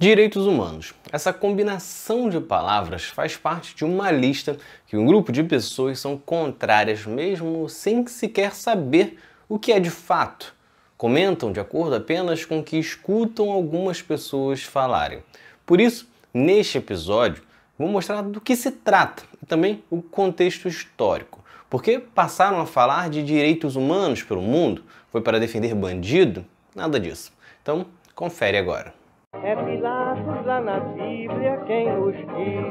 Direitos humanos. Essa combinação de palavras faz parte de uma lista que um grupo de pessoas são contrárias, mesmo sem sequer saber o que é de fato. Comentam de acordo apenas com o que escutam algumas pessoas falarem. Por isso, neste episódio, vou mostrar do que se trata e também o contexto histórico. Porque passaram a falar de direitos humanos pelo mundo? Foi para defender bandido? Nada disso. Então, confere agora. É Pilatos lá na Bíblia quem nos diz.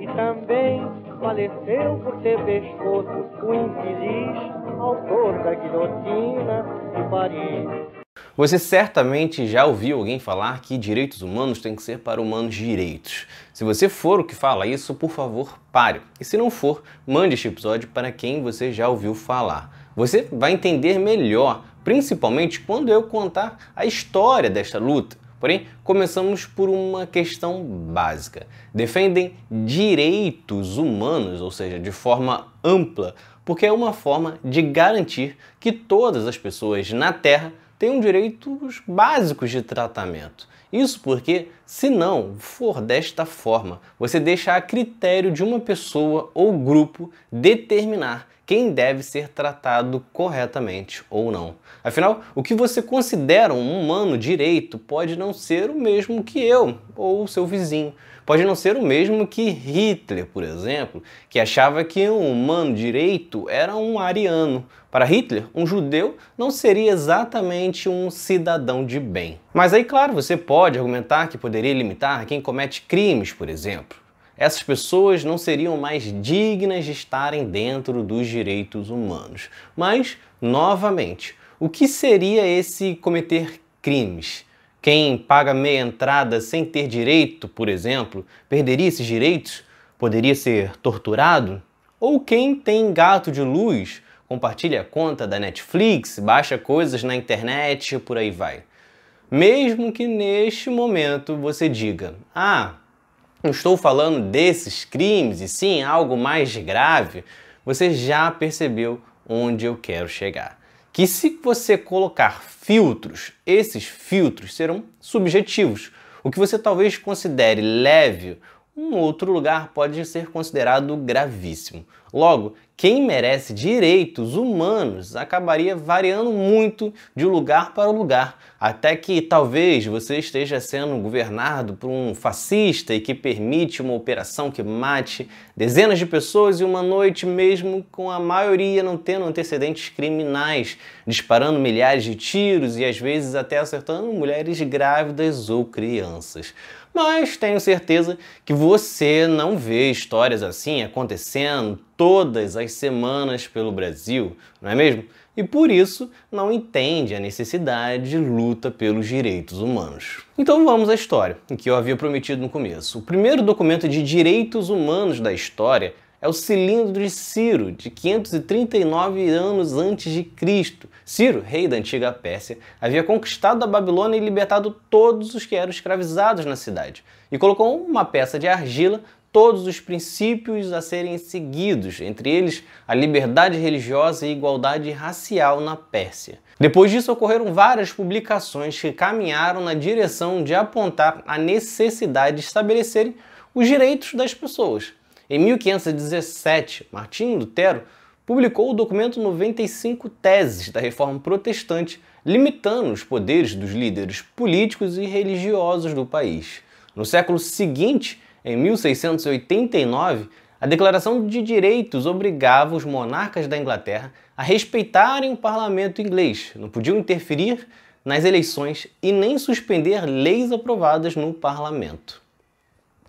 E também faleceu por ter pescoço o infeliz autor da guilhotina de Paris. Você certamente já ouviu alguém falar que direitos humanos têm que ser para humanos direitos. Se você for o que fala isso, por favor, pare. E se não for, mande este episódio para quem você já ouviu falar. Você vai entender melhor principalmente quando eu contar a história desta luta. Porém, começamos por uma questão básica. Defendem direitos humanos, ou seja, de forma ampla, porque é uma forma de garantir que todas as pessoas na Terra tenham direitos básicos de tratamento. Isso porque, se não for desta forma, você deixa a critério de uma pessoa ou grupo determinar quem deve ser tratado corretamente ou não. Afinal, o que você considera um humano direito pode não ser o mesmo que eu ou o seu vizinho. Pode não ser o mesmo que Hitler, por exemplo, que achava que um humano direito era um ariano. Para Hitler, um judeu não seria exatamente um cidadão de bem. Mas aí, claro, você pode argumentar que poderia limitar quem comete crimes, por exemplo essas pessoas não seriam mais dignas de estarem dentro dos direitos humanos. Mas, novamente, o que seria esse cometer crimes? Quem paga meia entrada sem ter direito, por exemplo, perderia esses direitos? Poderia ser torturado? Ou quem tem gato de luz, compartilha a conta da Netflix, baixa coisas na internet e por aí vai? Mesmo que neste momento você diga: Ah, não estou falando desses crimes e sim algo mais grave, você já percebeu onde eu quero chegar. Que se você colocar filtros, esses filtros serão subjetivos. O que você talvez considere leve, um outro lugar pode ser considerado gravíssimo. Logo, quem merece direitos humanos acabaria variando muito de lugar para lugar, até que talvez você esteja sendo governado por um fascista e que permite uma operação que mate dezenas de pessoas em uma noite, mesmo com a maioria não tendo antecedentes criminais, disparando milhares de tiros e às vezes até acertando mulheres grávidas ou crianças mas tenho certeza que você não vê histórias assim acontecendo todas as semanas pelo Brasil, não é mesmo? E por isso não entende a necessidade de luta pelos direitos humanos. Então vamos à história, que eu havia prometido no começo. O primeiro documento de direitos humanos da história é o cilindro de Ciro, de 539 anos antes de Cristo. Ciro, rei da antiga Pérsia, havia conquistado a Babilônia e libertado todos os que eram escravizados na cidade, e colocou uma peça de argila todos os princípios a serem seguidos, entre eles a liberdade religiosa e igualdade racial na Pérsia. Depois disso, ocorreram várias publicações que caminharam na direção de apontar a necessidade de estabelecerem os direitos das pessoas. Em 1517, Martinho Lutero publicou o documento 95 Teses da Reforma Protestante, limitando os poderes dos líderes políticos e religiosos do país. No século seguinte, em 1689, a Declaração de Direitos obrigava os monarcas da Inglaterra a respeitarem o parlamento inglês, não podiam interferir nas eleições e nem suspender leis aprovadas no parlamento.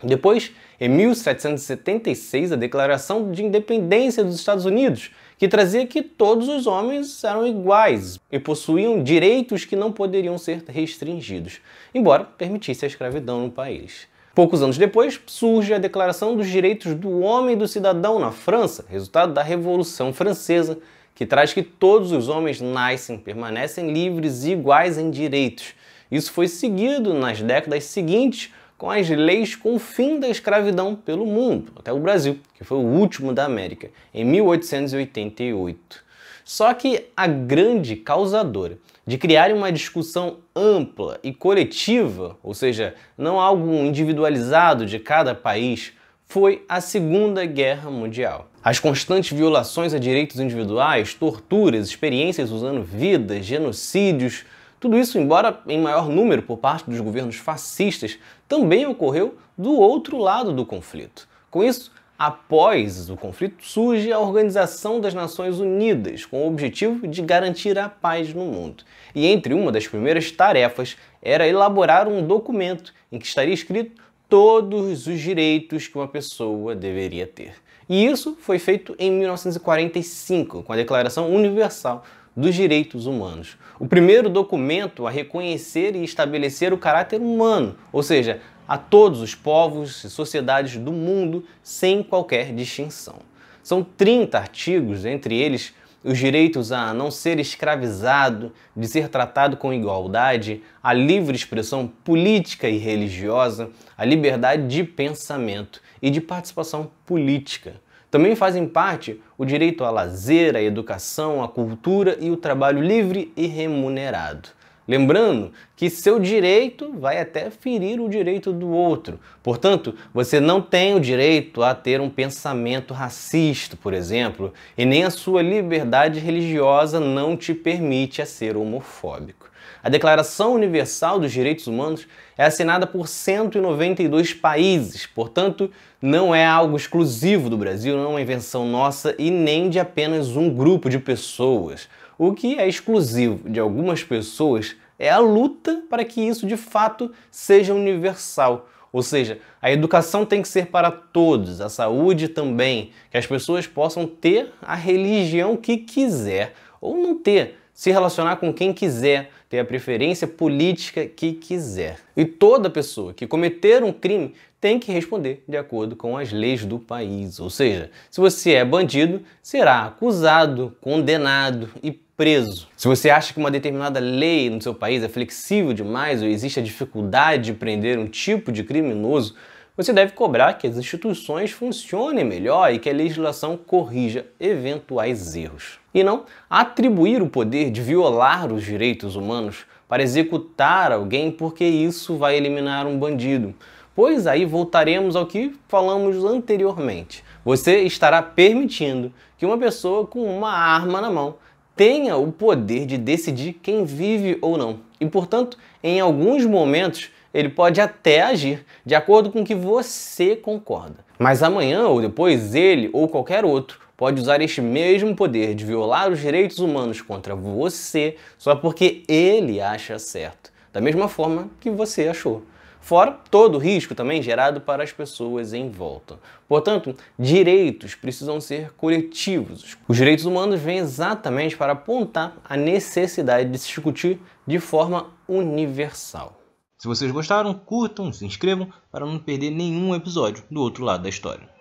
Depois, em 1776, a Declaração de Independência dos Estados Unidos, que trazia que todos os homens eram iguais e possuíam direitos que não poderiam ser restringidos, embora permitisse a escravidão no país. Poucos anos depois, surge a Declaração dos Direitos do Homem e do Cidadão na França, resultado da Revolução Francesa, que traz que todos os homens nascem, permanecem livres e iguais em direitos. Isso foi seguido nas décadas seguintes com as leis com o fim da escravidão pelo mundo, até o Brasil, que foi o último da América, em 1888. Só que a grande causadora de criar uma discussão ampla e coletiva, ou seja, não algo individualizado de cada país, foi a Segunda Guerra Mundial. As constantes violações a direitos individuais, torturas, experiências usando vidas, genocídios, tudo isso, embora em maior número por parte dos governos fascistas, também ocorreu do outro lado do conflito. Com isso, após o conflito, surge a Organização das Nações Unidas, com o objetivo de garantir a paz no mundo. E entre uma das primeiras tarefas era elaborar um documento em que estaria escrito todos os direitos que uma pessoa deveria ter. E isso foi feito em 1945, com a Declaração Universal dos Direitos Humanos. O primeiro documento a reconhecer e estabelecer o caráter humano, ou seja, a todos os povos e sociedades do mundo sem qualquer distinção. São 30 artigos, entre eles os direitos a não ser escravizado, de ser tratado com igualdade, a livre expressão política e religiosa, a liberdade de pensamento e de participação política. Também fazem parte o direito a lazer, a educação, a cultura e o trabalho livre e remunerado. Lembrando que seu direito vai até ferir o direito do outro. Portanto, você não tem o direito a ter um pensamento racista, por exemplo, e nem a sua liberdade religiosa não te permite a ser homofóbico. A Declaração Universal dos Direitos Humanos é assinada por 192 países, portanto, não é algo exclusivo do Brasil, não é uma invenção nossa e nem de apenas um grupo de pessoas. O que é exclusivo de algumas pessoas é a luta para que isso de fato seja universal. Ou seja, a educação tem que ser para todos, a saúde também, que as pessoas possam ter a religião que quiser ou não ter, se relacionar com quem quiser, ter a preferência política que quiser. E toda pessoa que cometer um crime tem que responder de acordo com as leis do país. Ou seja, se você é bandido, será acusado, condenado e preso. Se você acha que uma determinada lei no seu país é flexível demais ou existe a dificuldade de prender um tipo de criminoso, você deve cobrar que as instituições funcionem melhor e que a legislação corrija eventuais erros. E não atribuir o poder de violar os direitos humanos para executar alguém porque isso vai eliminar um bandido. Pois aí voltaremos ao que falamos anteriormente. Você estará permitindo que uma pessoa com uma arma na mão tenha o poder de decidir quem vive ou não. E, portanto, em alguns momentos, ele pode até agir de acordo com o que você concorda. Mas amanhã ou depois, ele ou qualquer outro pode usar este mesmo poder de violar os direitos humanos contra você só porque ele acha certo, da mesma forma que você achou fora todo o risco também gerado para as pessoas em volta. Portanto, direitos precisam ser coletivos. Os direitos humanos vêm exatamente para apontar a necessidade de se discutir de forma universal. Se vocês gostaram, curtam, se inscrevam para não perder nenhum episódio do outro lado da história.